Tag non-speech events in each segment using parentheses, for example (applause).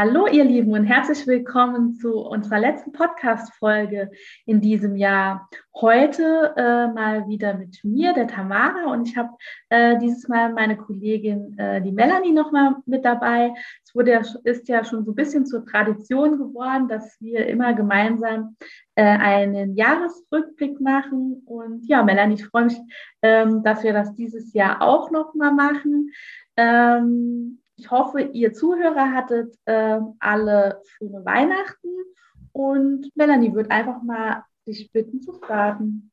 Hallo ihr Lieben und herzlich willkommen zu unserer letzten Podcast-Folge in diesem Jahr. Heute äh, mal wieder mit mir, der Tamara, und ich habe äh, dieses Mal meine Kollegin, äh, die Melanie, nochmal mit dabei. Es wurde ja, ist ja schon so ein bisschen zur Tradition geworden, dass wir immer gemeinsam äh, einen Jahresrückblick machen. Und ja, Melanie, ich freue mich, ähm, dass wir das dieses Jahr auch nochmal machen. Ähm, ich hoffe, ihr Zuhörer hattet äh, alle schöne Weihnachten und Melanie wird einfach mal dich bitten zu starten.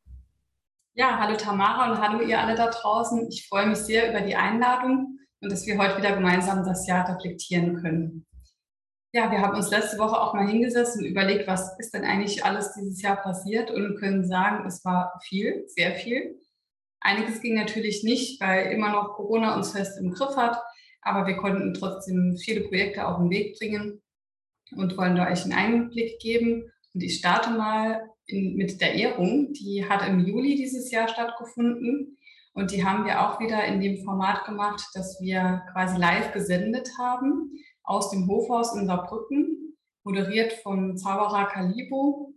Ja, hallo Tamara und hallo ihr alle da draußen. Ich freue mich sehr über die Einladung und dass wir heute wieder gemeinsam das Jahr reflektieren können. Ja, wir haben uns letzte Woche auch mal hingesetzt und überlegt, was ist denn eigentlich alles dieses Jahr passiert und können sagen, es war viel, sehr viel. Einiges ging natürlich nicht, weil immer noch Corona uns fest im Griff hat aber wir konnten trotzdem viele Projekte auf den Weg bringen und wollen da euch einen Einblick geben. Und ich starte mal in, mit der Ehrung. Die hat im Juli dieses Jahr stattgefunden. Und die haben wir auch wieder in dem Format gemacht, dass wir quasi live gesendet haben aus dem Hofhaus in Saarbrücken, moderiert von Zauberer Kalibo.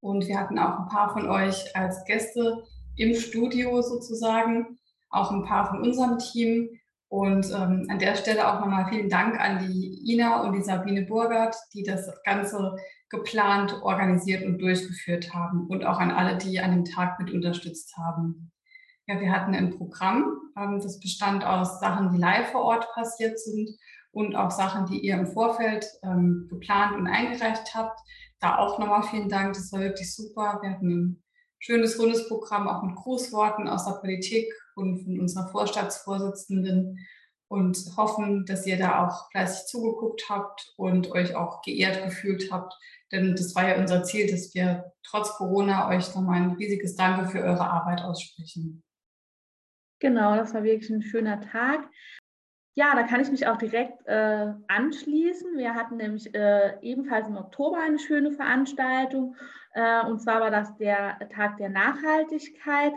Und wir hatten auch ein paar von euch als Gäste im Studio sozusagen, auch ein paar von unserem Team. Und ähm, an der Stelle auch nochmal vielen Dank an die Ina und die Sabine Burgert, die das Ganze geplant, organisiert und durchgeführt haben und auch an alle, die an dem Tag mit unterstützt haben. Ja, wir hatten ein Programm, ähm, das bestand aus Sachen, die live vor Ort passiert sind und auch Sachen, die ihr im Vorfeld ähm, geplant und eingereicht habt. Da auch nochmal vielen Dank, das war wirklich super. Wir hatten schönes rundes Programm, auch mit Grußworten aus der Politik und von unserer Vorstandsvorsitzenden und hoffen, dass ihr da auch fleißig zugeguckt habt und euch auch geehrt gefühlt habt. Denn das war ja unser Ziel, dass wir trotz Corona euch nochmal ein riesiges Danke für eure Arbeit aussprechen. Genau, das war wirklich ein schöner Tag. Ja, da kann ich mich auch direkt äh, anschließen. Wir hatten nämlich äh, ebenfalls im Oktober eine schöne Veranstaltung. Äh, und zwar war das der Tag der Nachhaltigkeit.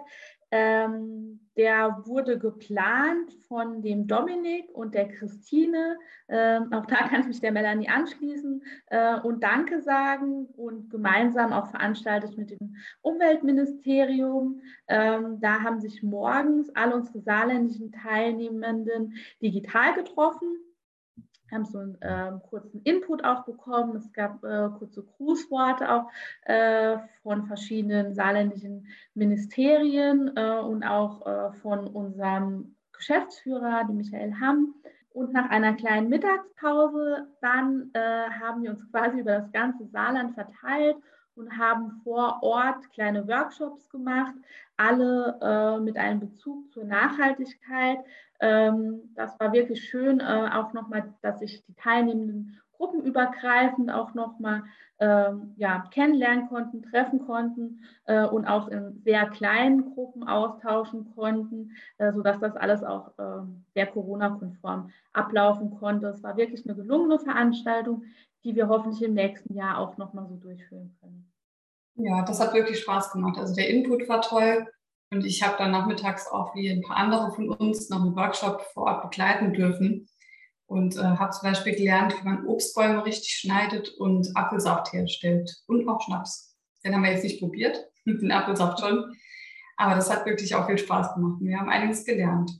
Ähm, der wurde geplant von dem Dominik und der Christine. Ähm, auch da (laughs) kann ich mich der Melanie anschließen äh, und Danke sagen und gemeinsam auch veranstaltet mit dem Umweltministerium. Ähm, da haben sich morgens alle unsere saarländischen Teilnehmenden digital getroffen haben so einen äh, kurzen Input auch bekommen. Es gab äh, kurze Grußworte auch äh, von verschiedenen saarländischen Ministerien äh, und auch äh, von unserem Geschäftsführer, dem Michael Hamm. Und nach einer kleinen Mittagspause dann äh, haben wir uns (laughs) quasi über das ganze Saarland verteilt und haben vor Ort kleine Workshops gemacht, alle äh, mit einem Bezug zur Nachhaltigkeit. Ähm, das war wirklich schön, äh, auch nochmal, dass sich die Teilnehmenden gruppenübergreifend auch nochmal ähm, ja, kennenlernen konnten, treffen konnten äh, und auch in sehr kleinen Gruppen austauschen konnten, äh, sodass das alles auch äh, sehr Corona-konform ablaufen konnte. Es war wirklich eine gelungene Veranstaltung, die wir hoffentlich im nächsten Jahr auch nochmal so durchführen können. Ja, das hat wirklich Spaß gemacht. Also der Input war toll und ich habe dann nachmittags auch wie ein paar andere von uns noch einen Workshop vor Ort begleiten dürfen und äh, habe zum Beispiel gelernt, wie man Obstbäume richtig schneidet und Apfelsaft herstellt und auch Schnaps. Den haben wir jetzt nicht probiert, (laughs) den Apfelsaft schon, aber das hat wirklich auch viel Spaß gemacht. Wir haben einiges gelernt.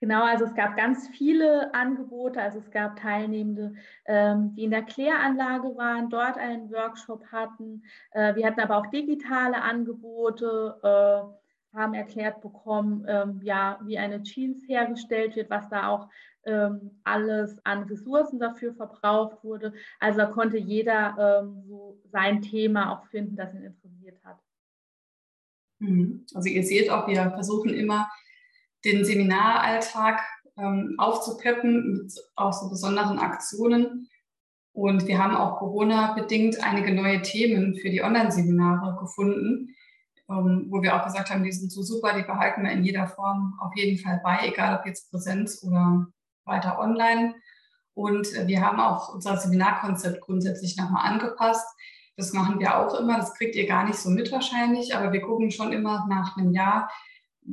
Genau, also es gab ganz viele Angebote. Also es gab Teilnehmende, ähm, die in der Kläranlage waren, dort einen Workshop hatten. Äh, wir hatten aber auch digitale Angebote, äh, haben erklärt bekommen, ähm, ja, wie eine Jeans hergestellt wird, was da auch ähm, alles an Ressourcen dafür verbraucht wurde. Also da konnte jeder ähm, so sein Thema auch finden, das ihn interessiert hat. Mhm. Also ihr seht auch, wir versuchen immer den Seminaralltag ähm, aufzupeppen mit auch so besonderen Aktionen. Und wir haben auch Corona-bedingt einige neue Themen für die Online-Seminare gefunden, ähm, wo wir auch gesagt haben, die sind so super, die behalten wir in jeder Form auf jeden Fall bei, egal ob jetzt Präsenz oder weiter online. Und wir haben auch unser Seminarkonzept grundsätzlich nochmal angepasst. Das machen wir auch immer. Das kriegt ihr gar nicht so mit wahrscheinlich, aber wir gucken schon immer nach einem Jahr,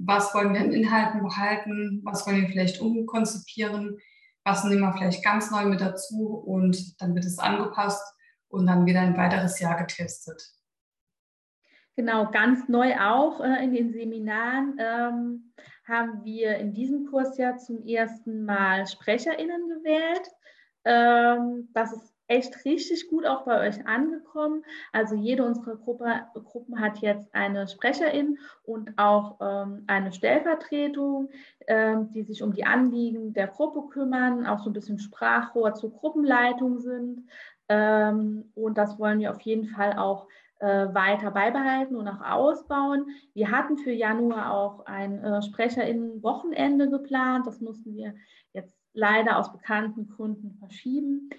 was wollen wir in Inhalten behalten, was wollen wir vielleicht umkonzipieren, was nehmen wir vielleicht ganz neu mit dazu und dann wird es angepasst und dann wieder ein weiteres Jahr getestet. Genau, ganz neu auch äh, in den Seminaren ähm, haben wir in diesem Kurs ja zum ersten Mal SprecherInnen gewählt. Ähm, das ist echt richtig gut auch bei euch angekommen. Also jede unserer Gruppe, Gruppen hat jetzt eine Sprecherin und auch ähm, eine Stellvertretung, ähm, die sich um die Anliegen der Gruppe kümmern, auch so ein bisschen Sprachrohr zur Gruppenleitung sind. Ähm, und das wollen wir auf jeden Fall auch äh, weiter beibehalten und auch ausbauen. Wir hatten für Januar auch ein äh, Sprecherinnen-Wochenende geplant. Das mussten wir jetzt leider aus bekannten Gründen verschieben.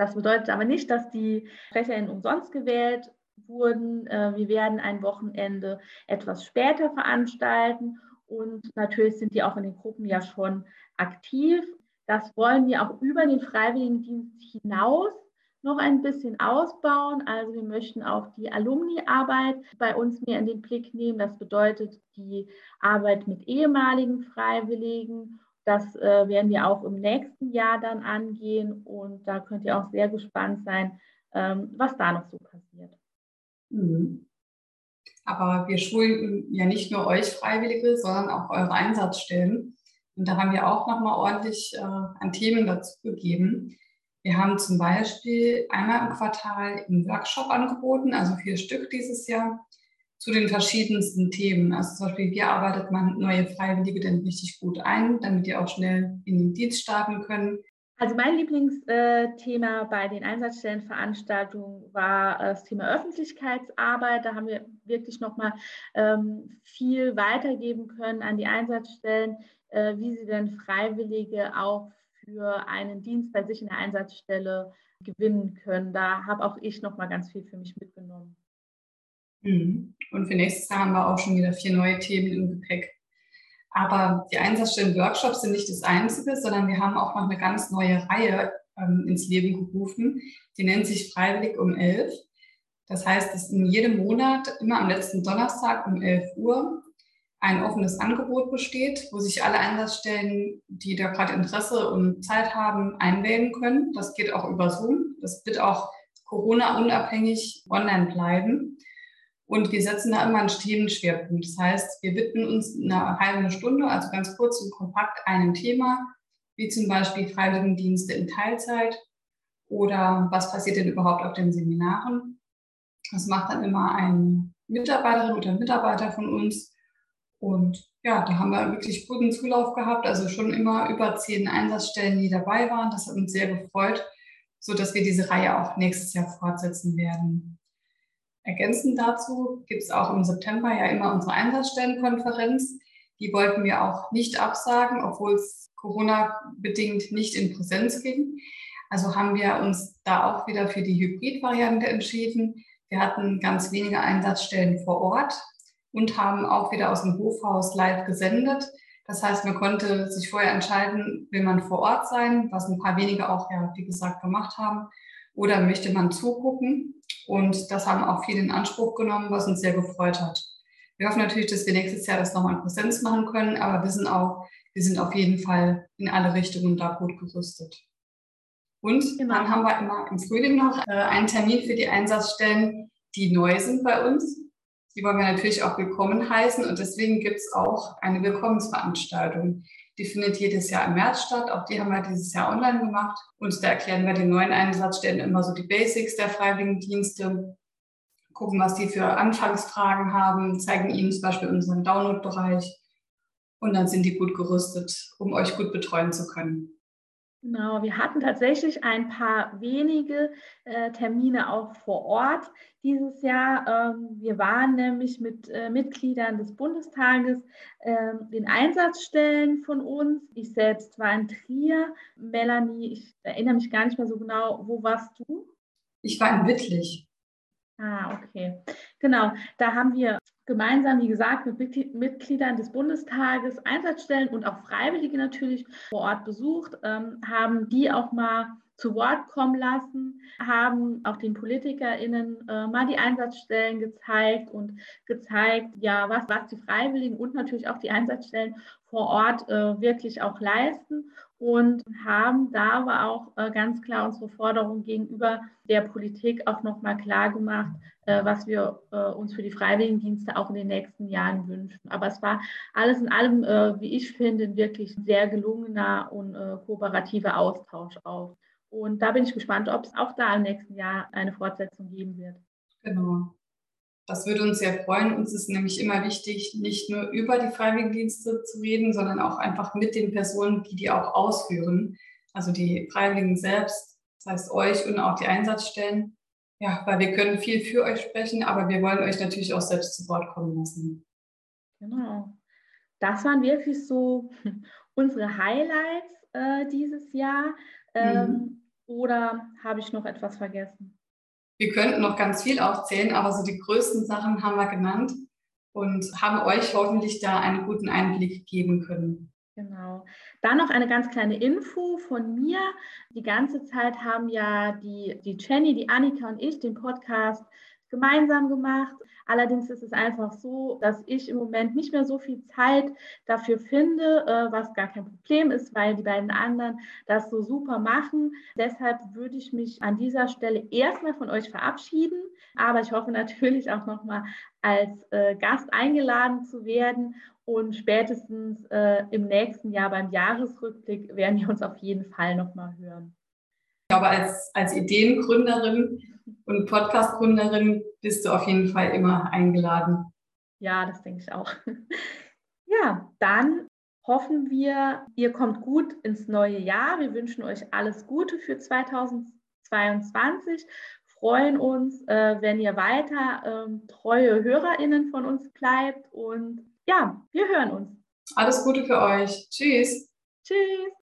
Das bedeutet aber nicht, dass die SprecherInnen umsonst gewählt wurden. Äh, wir werden ein Wochenende etwas später veranstalten und natürlich sind die auch in den Gruppen ja schon aktiv. Das wollen wir auch über den Freiwilligendienst hinaus noch ein bisschen ausbauen. Also wir möchten auch die Alumni-Arbeit bei uns mehr in den Blick nehmen. Das bedeutet die Arbeit mit ehemaligen Freiwilligen das äh, werden wir auch im nächsten Jahr dann angehen und da könnt ihr auch sehr gespannt sein, ähm, was da noch so passiert. Mhm. Aber wir schulen ja nicht nur euch Freiwillige, sondern auch eure Einsatzstellen. Und da haben wir auch nochmal ordentlich äh, an Themen dazu gegeben. Wir haben zum Beispiel einmal im Quartal einen Workshop angeboten, also vier Stück dieses Jahr zu den verschiedensten Themen. Also zum Beispiel, wie arbeitet man neue Freiwillige denn richtig gut ein, damit die auch schnell in den Dienst starten können. Also mein Lieblingsthema bei den Einsatzstellenveranstaltungen war das Thema Öffentlichkeitsarbeit. Da haben wir wirklich nochmal ähm, viel weitergeben können an die Einsatzstellen, äh, wie sie denn Freiwillige auch für einen Dienst bei sich in der Einsatzstelle gewinnen können. Da habe auch ich nochmal ganz viel für mich mitgenommen. Mhm. Und für nächstes Jahr haben wir auch schon wieder vier neue Themen im Gepäck. Aber die Einsatzstellen-Workshops sind nicht das Einzige, sondern wir haben auch noch eine ganz neue Reihe ähm, ins Leben gerufen. Die nennt sich Freiwillig um 11. Das heißt, dass in jedem Monat, immer am letzten Donnerstag um 11 Uhr, ein offenes Angebot besteht, wo sich alle Einsatzstellen, die da gerade Interesse und Zeit haben, einwählen können. Das geht auch über Zoom. Das wird auch Corona-unabhängig online bleiben. Und wir setzen da immer einen Themenschwerpunkt. Das heißt, wir widmen uns eine halbe Stunde, also ganz kurz und kompakt, einem Thema, wie zum Beispiel Freiwilligendienste in Teilzeit oder was passiert denn überhaupt auf den Seminaren. Das macht dann immer eine Mitarbeiterin oder Mitarbeiter von uns. Und ja, da haben wir wirklich guten Zulauf gehabt, also schon immer über zehn Einsatzstellen, die dabei waren. Das hat uns sehr gefreut, sodass wir diese Reihe auch nächstes Jahr fortsetzen werden. Ergänzend dazu gibt es auch im September ja immer unsere Einsatzstellenkonferenz. Die wollten wir auch nicht absagen, obwohl es Corona-bedingt nicht in Präsenz ging. Also haben wir uns da auch wieder für die Hybrid-Variante entschieden. Wir hatten ganz wenige Einsatzstellen vor Ort und haben auch wieder aus dem Hofhaus live gesendet. Das heißt, man konnte sich vorher entscheiden, will man vor Ort sein, was ein paar wenige auch, ja, wie gesagt, gemacht haben, oder möchte man zugucken. Und das haben auch viele in Anspruch genommen, was uns sehr gefreut hat. Wir hoffen natürlich, dass wir nächstes Jahr das nochmal in Präsenz machen können, aber wissen auch, wir sind auf jeden Fall in alle Richtungen da gut gerüstet. Und genau. dann haben wir immer im Frühling noch äh, einen Termin für die Einsatzstellen, die neu sind bei uns. Die wollen wir natürlich auch willkommen heißen und deswegen gibt es auch eine Willkommensveranstaltung. Die findet jedes Jahr im März statt. Auch die haben wir dieses Jahr online gemacht. Und da erklären wir den neuen Einsatzstellen immer so die Basics der Freiwilligendienste, gucken, was die für Anfangsfragen haben, zeigen ihnen zum Beispiel unseren Download-Bereich. Und dann sind die gut gerüstet, um euch gut betreuen zu können. Genau, wir hatten tatsächlich ein paar wenige äh, Termine auch vor Ort dieses Jahr. Ähm, wir waren nämlich mit äh, Mitgliedern des Bundestages äh, in Einsatzstellen von uns. Ich selbst war in Trier. Melanie, ich erinnere mich gar nicht mehr so genau, wo warst du? Ich war in Wittlich. Ah, okay. Genau, da haben wir gemeinsam, wie gesagt, mit Mitgliedern des Bundestages Einsatzstellen und auch Freiwillige natürlich vor Ort besucht, ähm, haben die auch mal zu Wort kommen lassen, haben auch den PolitikerInnen äh, mal die Einsatzstellen gezeigt und gezeigt, ja, was, was die Freiwilligen und natürlich auch die Einsatzstellen vor Ort äh, wirklich auch leisten und haben da aber auch äh, ganz klar unsere Forderung gegenüber der Politik auch nochmal klar gemacht, was wir äh, uns für die Freiwilligendienste auch in den nächsten Jahren wünschen. Aber es war alles in allem, äh, wie ich finde, ein wirklich sehr gelungener und äh, kooperativer Austausch auch. Und da bin ich gespannt, ob es auch da im nächsten Jahr eine Fortsetzung geben wird. Genau. Das würde uns sehr freuen. Uns ist nämlich immer wichtig, nicht nur über die Freiwilligendienste zu reden, sondern auch einfach mit den Personen, die die auch ausführen. Also die Freiwilligen selbst, das heißt euch und auch die Einsatzstellen. Ja, weil wir können viel für euch sprechen, aber wir wollen euch natürlich auch selbst zu Wort kommen lassen. Genau. Das waren wirklich so (laughs) unsere Highlights äh, dieses Jahr. Ähm, mhm. Oder habe ich noch etwas vergessen? Wir könnten noch ganz viel aufzählen, aber so die größten Sachen haben wir genannt und haben euch hoffentlich da einen guten Einblick geben können. Genau. Dann noch eine ganz kleine Info von mir. Die ganze Zeit haben ja die, die Jenny, die Annika und ich den Podcast gemeinsam gemacht. Allerdings ist es einfach so, dass ich im Moment nicht mehr so viel Zeit dafür finde, äh, was gar kein Problem ist, weil die beiden anderen das so super machen. Deshalb würde ich mich an dieser Stelle erstmal von euch verabschieden. Aber ich hoffe natürlich auch nochmal als äh, Gast eingeladen zu werden. Und spätestens äh, im nächsten Jahr beim Jahresrückblick werden wir uns auf jeden Fall nochmal hören. Ich glaube, als, als Ideengründerin und Podcast-Gründerin bist du auf jeden Fall immer eingeladen. Ja, das denke ich auch. (laughs) Ja, dann hoffen wir, ihr kommt gut ins neue Jahr. Wir wünschen euch alles Gute für 2022, freuen uns, äh, wenn ihr weiter ähm, treue HörerInnen von uns bleibt und ja, wir hören uns. Alles Gute für euch. Tschüss. Tschüss.